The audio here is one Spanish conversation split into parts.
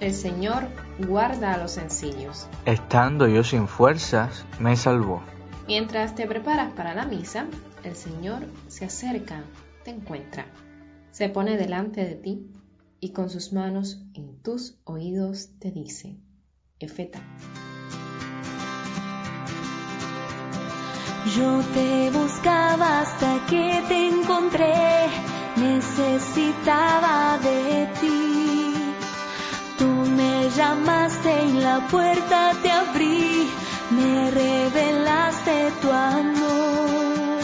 El Señor guarda a los sencillos. Estando yo sin fuerzas, me salvó. Mientras te preparas para la misa, el Señor se acerca, te encuentra, se pone delante de ti y con sus manos en tus oídos te dice, Efeta. Yo te buscaba hasta que te encontré, necesitaba de ti. Tú me llamaste y la puerta te abrí, me revelaste tu amor.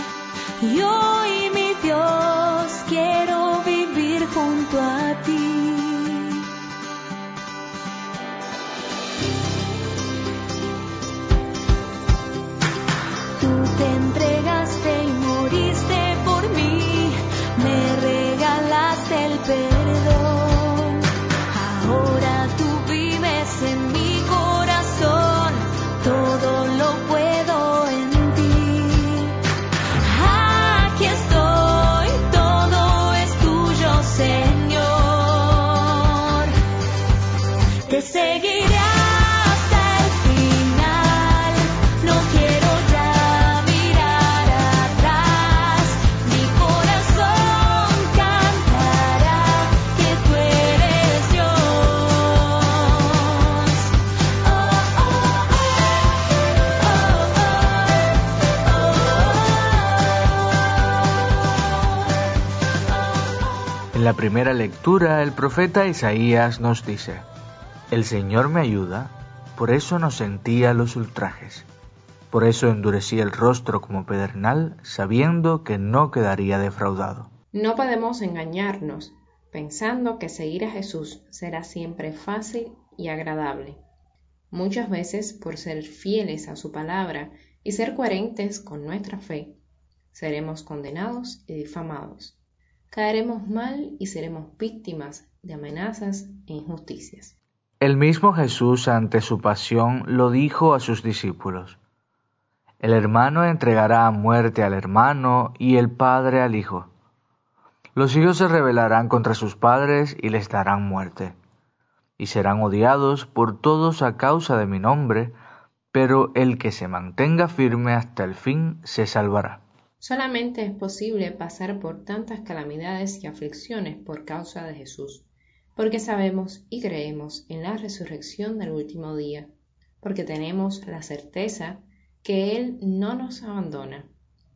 En la primera lectura, el profeta Isaías nos dice, El Señor me ayuda, por eso no sentía los ultrajes. Por eso endurecí el rostro como pedernal, sabiendo que no quedaría defraudado. No podemos engañarnos pensando que seguir a Jesús será siempre fácil y agradable. Muchas veces, por ser fieles a su palabra y ser coherentes con nuestra fe, seremos condenados y difamados. Caeremos mal y seremos víctimas de amenazas e injusticias. El mismo Jesús ante su pasión lo dijo a sus discípulos. El hermano entregará a muerte al hermano y el padre al hijo. Los hijos se rebelarán contra sus padres y les darán muerte. Y serán odiados por todos a causa de mi nombre, pero el que se mantenga firme hasta el fin se salvará. Solamente es posible pasar por tantas calamidades y aflicciones por causa de Jesús, porque sabemos y creemos en la resurrección del último día, porque tenemos la certeza que Él no nos abandona,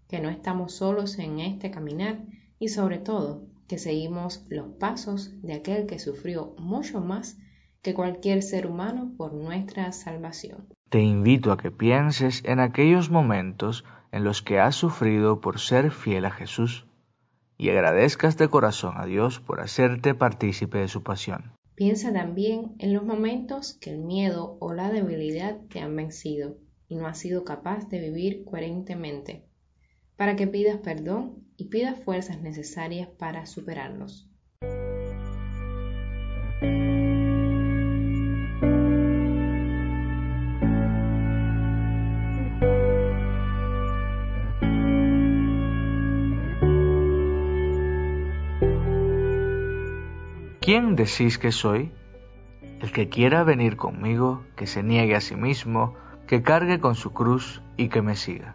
que no estamos solos en este caminar y sobre todo que seguimos los pasos de aquel que sufrió mucho más que cualquier ser humano por nuestra salvación. Te invito a que pienses en aquellos momentos en los que has sufrido por ser fiel a Jesús y agradezcas de corazón a Dios por hacerte partícipe de su pasión. Piensa también en los momentos que el miedo o la debilidad te han vencido y no has sido capaz de vivir coherentemente, para que pidas perdón y pidas fuerzas necesarias para superarlos. ¿Quién decís que soy? El que quiera venir conmigo, que se niegue a sí mismo, que cargue con su cruz y que me siga.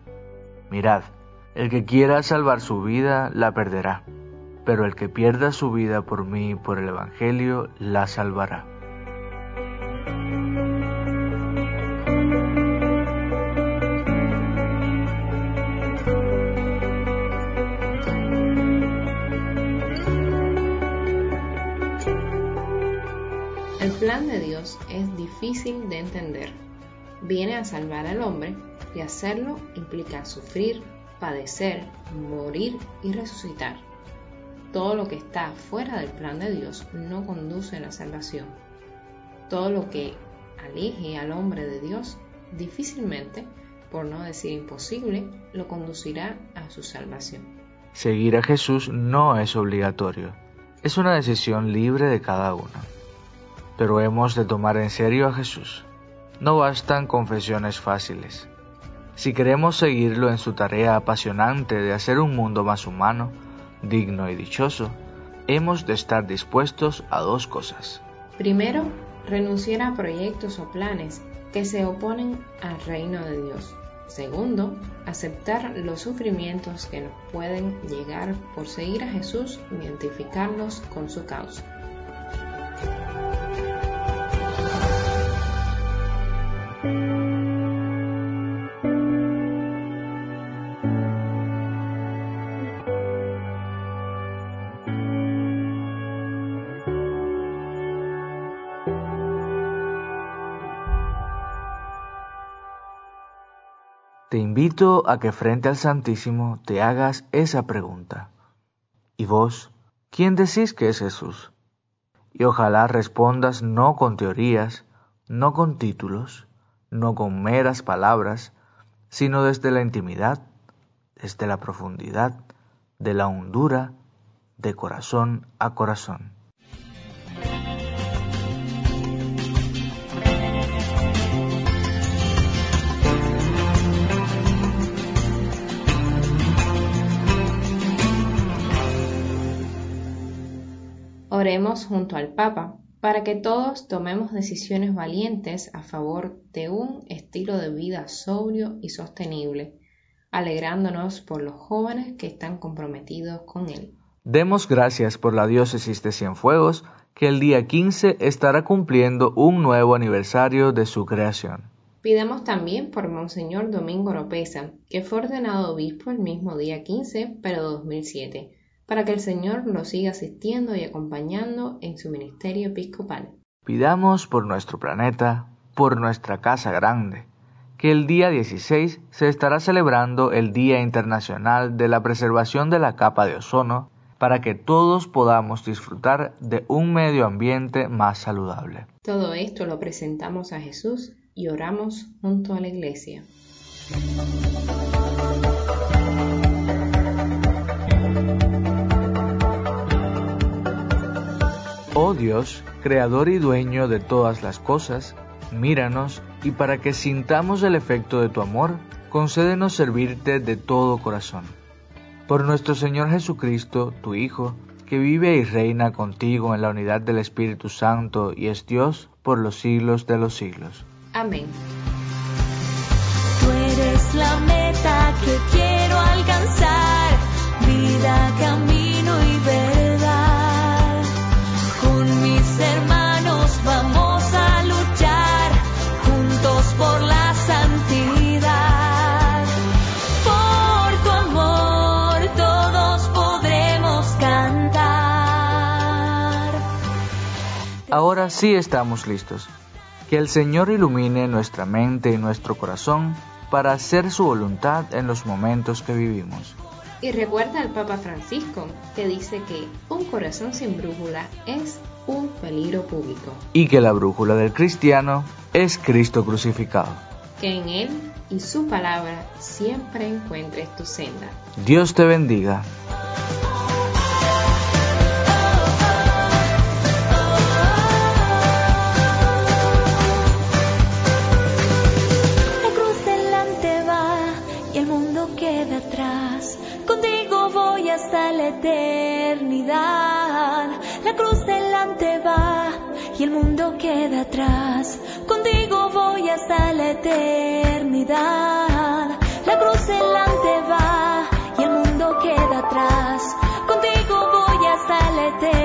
Mirad, el que quiera salvar su vida la perderá, pero el que pierda su vida por mí y por el Evangelio la salvará. El plan de Dios es difícil de entender. Viene a salvar al hombre y hacerlo implica sufrir, padecer, morir y resucitar. Todo lo que está fuera del plan de Dios no conduce a la salvación. Todo lo que aleje al hombre de Dios difícilmente, por no decir imposible, lo conducirá a su salvación. Seguir a Jesús no es obligatorio, es una decisión libre de cada uno. Pero hemos de tomar en serio a Jesús. No bastan confesiones fáciles. Si queremos seguirlo en su tarea apasionante de hacer un mundo más humano, digno y dichoso, hemos de estar dispuestos a dos cosas. Primero, renunciar a proyectos o planes que se oponen al reino de Dios. Segundo, aceptar los sufrimientos que nos pueden llegar por seguir a Jesús y identificarnos con su causa. Te invito a que frente al Santísimo te hagas esa pregunta. ¿Y vos, quién decís que es Jesús? Y ojalá respondas no con teorías, no con títulos, no con meras palabras, sino desde la intimidad, desde la profundidad, de la hondura, de corazón a corazón. Oremos junto al Papa para que todos tomemos decisiones valientes a favor de un estilo de vida sobrio y sostenible, alegrándonos por los jóvenes que están comprometidos con él. Demos gracias por la diócesis de Cienfuegos, que el día 15 estará cumpliendo un nuevo aniversario de su creación. Pidamos también por Monseñor Domingo Oropesa, que fue ordenado obispo el mismo día 15, pero 2007 para que el Señor lo siga asistiendo y acompañando en su ministerio episcopal. Pidamos por nuestro planeta, por nuestra casa grande, que el día 16 se estará celebrando el Día Internacional de la Preservación de la Capa de Ozono, para que todos podamos disfrutar de un medio ambiente más saludable. Todo esto lo presentamos a Jesús y oramos junto a la Iglesia. Oh Dios, creador y dueño de todas las cosas, míranos y para que sintamos el efecto de tu amor, concédenos servirte de todo corazón. Por nuestro Señor Jesucristo, tu Hijo, que vive y reina contigo en la unidad del Espíritu Santo y es Dios por los siglos de los siglos. Amén. Tú eres la meta que quiero alcanzar, vida, camino y verdad. Sí estamos listos. Que el Señor ilumine nuestra mente y nuestro corazón para hacer su voluntad en los momentos que vivimos. Y recuerda al Papa Francisco, que dice que un corazón sin brújula es un peligro público, Y que la brújula del cristiano es Cristo crucificado. que en Él y su palabra siempre encuentres tu senda. Dios te bendiga. hasta la eternidad. La cruz delante va y el mundo queda atrás. Contigo voy hasta la eternidad. La cruz delante va y el mundo queda atrás. Contigo voy hasta la eternidad.